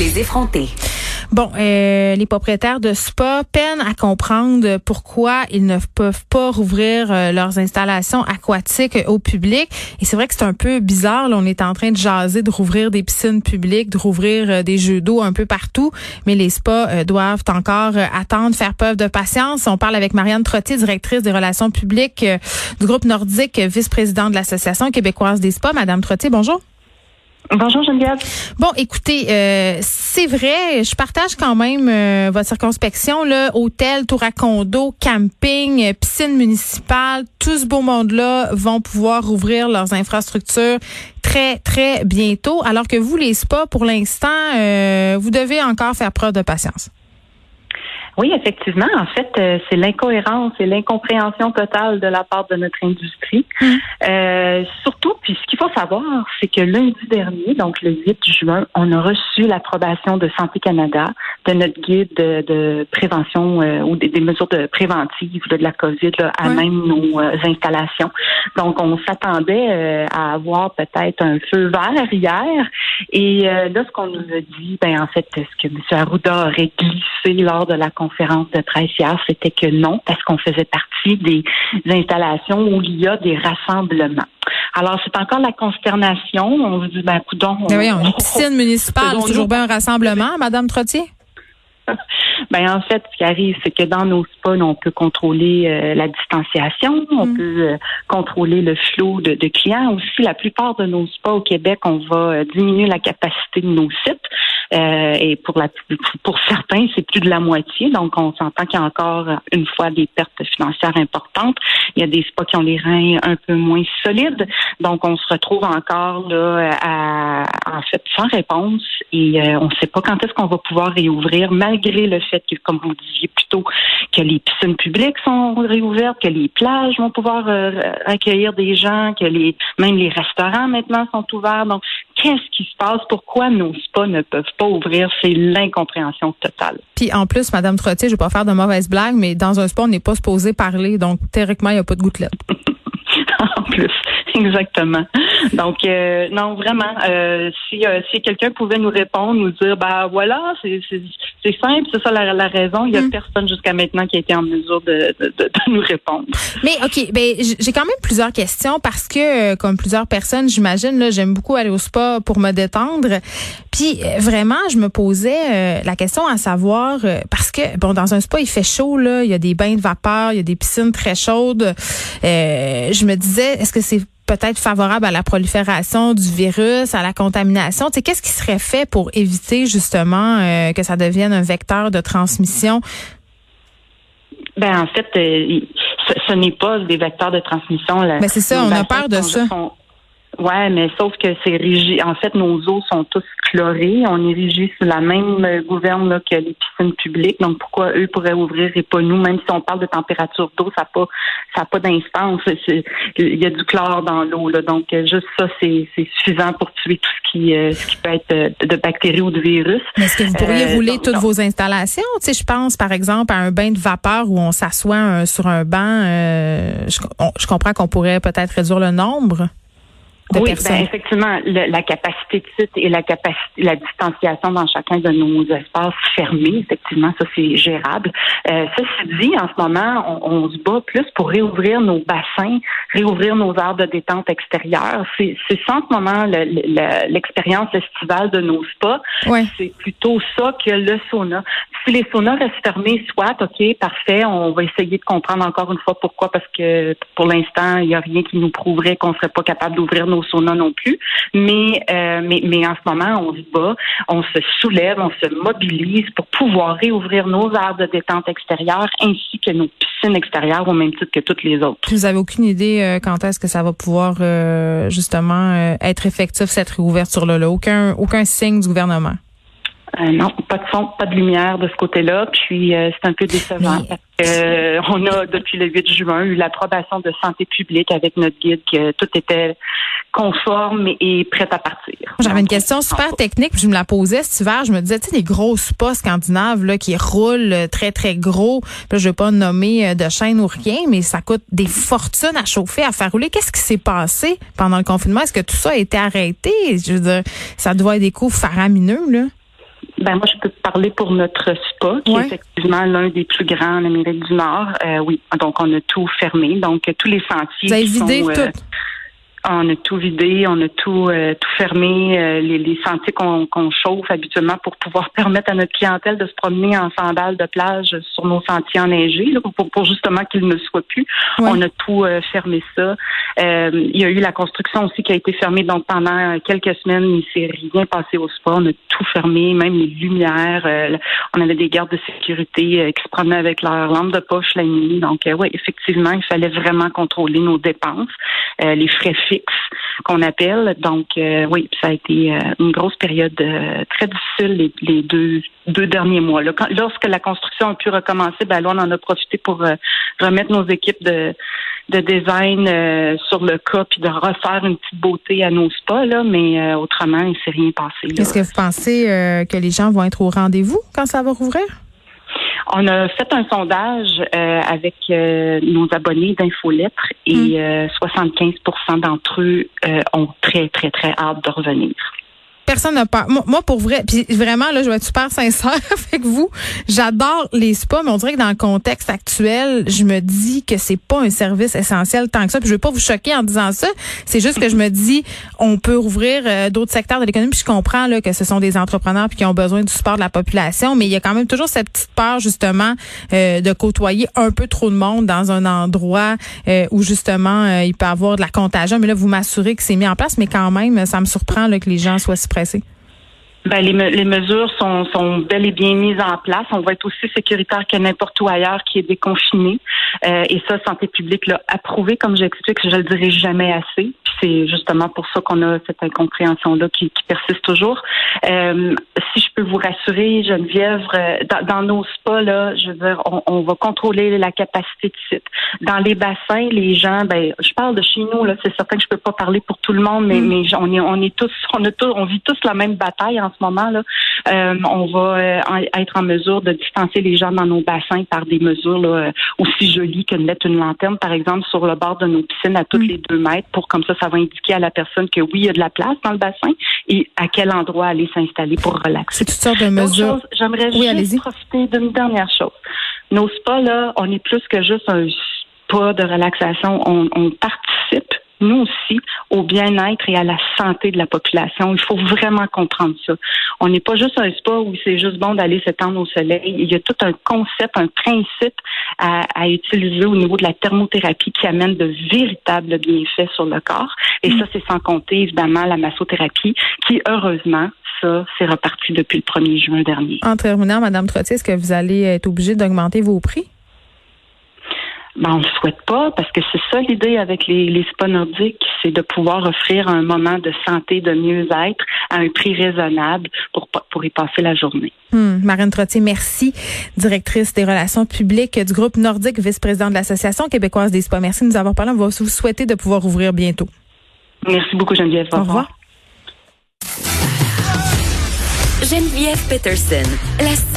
Les effronter. Bon, euh, les propriétaires de spa peinent à comprendre pourquoi ils ne peuvent pas rouvrir euh, leurs installations aquatiques au public. Et c'est vrai que c'est un peu bizarre. Là, on est en train de jaser, de rouvrir des piscines publiques, de rouvrir euh, des jeux d'eau un peu partout. Mais les spas doivent encore attendre, faire preuve de patience. On parle avec Marianne Trottier, directrice des relations publiques du groupe nordique, vice-présidente de l'Association québécoise des spas. Madame Trottier, bonjour. Bonjour Geneviève. Bon, écoutez, euh, c'est vrai, je partage quand même euh, votre circonspection là, hôtel, tour à condo, camping, euh, piscine municipale, tout ce beau monde-là vont pouvoir ouvrir leurs infrastructures très très bientôt, alors que vous les spas pour l'instant, vous devez encore faire preuve de patience. Oui, effectivement. En fait, euh, c'est l'incohérence et l'incompréhension totale de la part de notre industrie. Mmh. Euh, surtout, puis ce qu'il faut savoir, c'est que lundi dernier, donc le 8 juin, on a reçu l'approbation de Santé Canada de notre guide de, prévention euh, ou des, mesures de préventives de la COVID à même nos installations. Donc, on s'attendait à avoir peut-être un feu vert hier. Et là, ce qu'on nous a dit, ben en fait, ce que M. Arruda aurait glissé lors de la conférence conférence de presse hier, c'était que non, parce qu'on faisait partie des installations où il y a des rassemblements. Alors, c'est encore la consternation. On se dit, ben, coudons. On, oui, une piscine municipale, toujours bien un rassemblement, Madame Trottier? Ben en fait, ce qui arrive, c'est que dans nos spas, on peut contrôler euh, la distanciation, on mm. peut euh, contrôler le flot de, clients. Aussi, la plupart de nos spas au Québec, on va euh, diminuer la capacité de nos sites. et pour la pour certains, c'est plus de la moitié. Donc, on s'entend qu'il y a encore une fois des pertes financières importantes. Il y a des spas qui ont les reins un peu moins solides. Donc, on se retrouve encore là à, en fait sans réponse et on ne sait pas quand est-ce qu'on va pouvoir réouvrir malgré le fait que, comme vous disiez plus tôt, que les piscines publiques sont réouvertes, que les plages vont pouvoir euh, accueillir des gens, que les même les restaurants maintenant sont ouverts. Donc, qu'est-ce qui se passe? Pourquoi nos spas ne peuvent pas ouvrir? C'est l'incompréhension totale. Puis en plus, Madame Trottier, je vais pas faire de mauvaises blagues, mais dans un spa, on n'est pas supposé parler. Donc, théoriquement, il n'y a pas de gouttelettes. en plus. Exactement. Donc, euh, non, vraiment, euh, si, euh, si quelqu'un pouvait nous répondre, nous dire, bah voilà, c'est simple, c'est ça la, raison. Il n'y a hmm. personne jusqu'à maintenant qui a été en mesure de, de, de, nous répondre. Mais OK, ben, j'ai quand même plusieurs questions parce que, comme plusieurs personnes, j'imagine, là, j'aime beaucoup aller au spa pour me détendre. Puis, vraiment, je me posais la question à savoir, parce que, bon, dans un spa, il fait chaud, là, il y a des bains de vapeur, il y a des piscines très chaudes. je me disais, est-ce que c'est peut-être favorable à la prolifération du virus, à la contamination. Tu qu'est-ce qui serait fait pour éviter justement euh, que ça devienne un vecteur de transmission? Ben en fait, euh, ce, n'est pas des vecteurs de transmission. Mais ben, c'est ça, on a peur de ça. Ouais, mais sauf que c'est régi. En fait, nos eaux sont tous chlorées. On est régi sous la même gouverne là, que les piscines publiques. Donc, pourquoi eux pourraient ouvrir et pas nous? Même si on parle de température d'eau, ça n'a pas, ça pas d'instance. Il y a du chlore dans l'eau. Donc, juste ça, c'est suffisant pour tuer tout ce qui, euh, ce qui peut être de, bactéries ou de virus. Mais est-ce que vous pourriez euh, rouler toutes vos installations? Tu sais, je pense, par exemple, à un bain de vapeur où on s'assoit sur un banc. Euh, je, je comprends qu'on pourrait peut-être réduire le nombre oui, Ben, effectivement, la capacité de site et la capacité, la distanciation dans chacun de nos espaces fermés, effectivement, ça c'est gérable. Euh, ceci dit, en ce moment, on, on, se bat plus pour réouvrir nos bassins, réouvrir nos aires de détente extérieures. C'est, ça en ce moment l'expérience estivale de nos spas. C'est plutôt ça que le sauna. Les saunas restent fermés, soit ok, parfait, on va essayer de comprendre encore une fois pourquoi, parce que pour l'instant, il n'y a rien qui nous prouverait qu'on serait pas capable d'ouvrir nos sauna non plus. Mais, euh, mais, mais en ce moment, on se bat, on se soulève, on se mobilise pour pouvoir réouvrir nos aires de détente extérieure ainsi que nos piscines extérieures au même titre que toutes les autres. Vous avez aucune idée euh, quand est-ce que ça va pouvoir euh, justement être effectif cette réouverture-là? Là? Aucun, aucun signe du gouvernement? Non, pas de son, pas de lumière de ce côté-là. Puis c'est un peu décevant. Euh, on a, depuis le 8 juin, eu l'approbation de santé publique avec notre guide que tout était conforme et prêt à partir. J'avais une question super technique, je me la posais cet hiver. Je me disais, tu sais, les gros spas scandinaves là, qui roulent très, très gros. Là, je vais pas nommer euh, de chaîne ou rien, mais ça coûte des fortunes à chauffer, à faire rouler. Qu'est-ce qui s'est passé pendant le confinement? Est-ce que tout ça a été arrêté? Je veux dire, ça doit être des coûts faramineux, là. Ben moi, je peux parler pour notre spa, qui est effectivement l'un des plus grands en Amérique du Nord. Euh, oui, donc on a tout fermé. Donc tous les sentiers. Vous avez vidé sont, tout. On a tout vidé, on a tout euh, tout fermé, euh, les, les, sentiers qu'on chauffe habituellement pour pouvoir permettre à notre clientèle de se promener en sandales de plage sur nos sentiers enneigés, là, pour, pour, justement qu'ils ne soient plus. On a tout euh, fermé ça. il y a eu la construction aussi qui a été fermée, donc pendant quelques semaines, il s'est rien passé au sport. On a tout fermé, même les lumières. on avait des gardes de sécurité qui se promenaient avec leur lampe de poche la nuit. Donc oui, effectivement, il fallait vraiment contrôler nos dépenses, les frais qu'on appelle. Donc euh, oui, ça a été euh, une grosse période euh, très difficile les, deux deux derniers mois. lorsque la construction a pu recommencer, ben là on en a profité pour remettre nos équipes de de design sur le cas puis de refaire une petite beauté à nos spas là, mais autrement il s'est rien passé. Est-ce que vous pensez que les gens vont être au rendez-vous quand ça va rouvrir? On a fait un sondage euh, avec euh, nos abonnés d'Infolettre et 75 mm. d'entre eux ont très, très, très hâte de revenir personne n'a pas. Moi, pour vrai, puis vraiment, là, je vais être super sincère avec vous. J'adore les spas, mais on dirait que dans le contexte actuel, je me dis que c'est pas un service essentiel tant que ça. Puis je veux pas vous choquer en disant ça. C'est juste que je me dis, on peut ouvrir euh, d'autres secteurs de l'économie. Puis je comprends là que ce sont des entrepreneurs puis qui ont besoin du support de la population, mais il y a quand même toujours cette petite peur justement euh, de côtoyer un peu trop de monde dans un endroit euh, où justement il peut avoir de la contagion. Mais là, vous m'assurez que c'est mis en place, mais quand même, ça me surprend là, que les gens soient si stressé? Ben, les, les, mesures sont, sont bel et bien mises en place. On va être aussi sécuritaire que n'importe où ailleurs qui est déconfiné. Euh, et ça, Santé publique l'a approuvé, comme j'explique, je le dirai jamais assez. C'est justement pour ça qu'on a cette incompréhension-là qui, qui, persiste toujours. Euh, si je peux vous rassurer, Geneviève, euh, dans, dans, nos spas, là, je veux dire, on, on, va contrôler la capacité de site. Dans les bassins, les gens, ben, je parle de chez nous, là, c'est certain que je peux pas parler pour tout le monde, mais, mm. mais on est, on est tous, on a tous, on vit tous la même bataille en ce moment. Là. Euh, on va euh, être en mesure de distancer les gens dans nos bassins par des mesures là, aussi jolies que de mettre une lanterne, par exemple, sur le bord de nos piscines à toutes mm. les deux mètres pour comme ça, ça va indiquer à la personne que oui, il y a de la place dans le bassin et à quel endroit aller s'installer pour relaxer. C'est toutes sortes de mesures. J'aimerais juste profiter d'une dernière chose. Nos spas, là, on est plus que juste un spa de relaxation. On, on participe nous aussi, au bien-être et à la santé de la population. Il faut vraiment comprendre ça. On n'est pas juste un spa où c'est juste bon d'aller s'étendre au soleil. Il y a tout un concept, un principe à, à, utiliser au niveau de la thermothérapie qui amène de véritables bienfaits sur le corps. Et ça, c'est sans compter évidemment la massothérapie qui, heureusement, ça, c'est reparti depuis le 1er juin dernier. En terminant, Madame Trottier, est-ce que vous allez être obligée d'augmenter vos prix? Ben, on ne le souhaite pas parce que c'est ça l'idée avec les, les spas nordiques, c'est de pouvoir offrir un moment de santé, de mieux-être à un prix raisonnable pour, pour y passer la journée. Hmm. Marine Trottier, merci, directrice des relations publiques du groupe Nordique, vice-présidente de l'Association québécoise des spas. Merci de nous avoir parlé. On va vous souhaiter de pouvoir ouvrir bientôt. Merci beaucoup, Geneviève. Au, revoir. Geneviève Peterson, la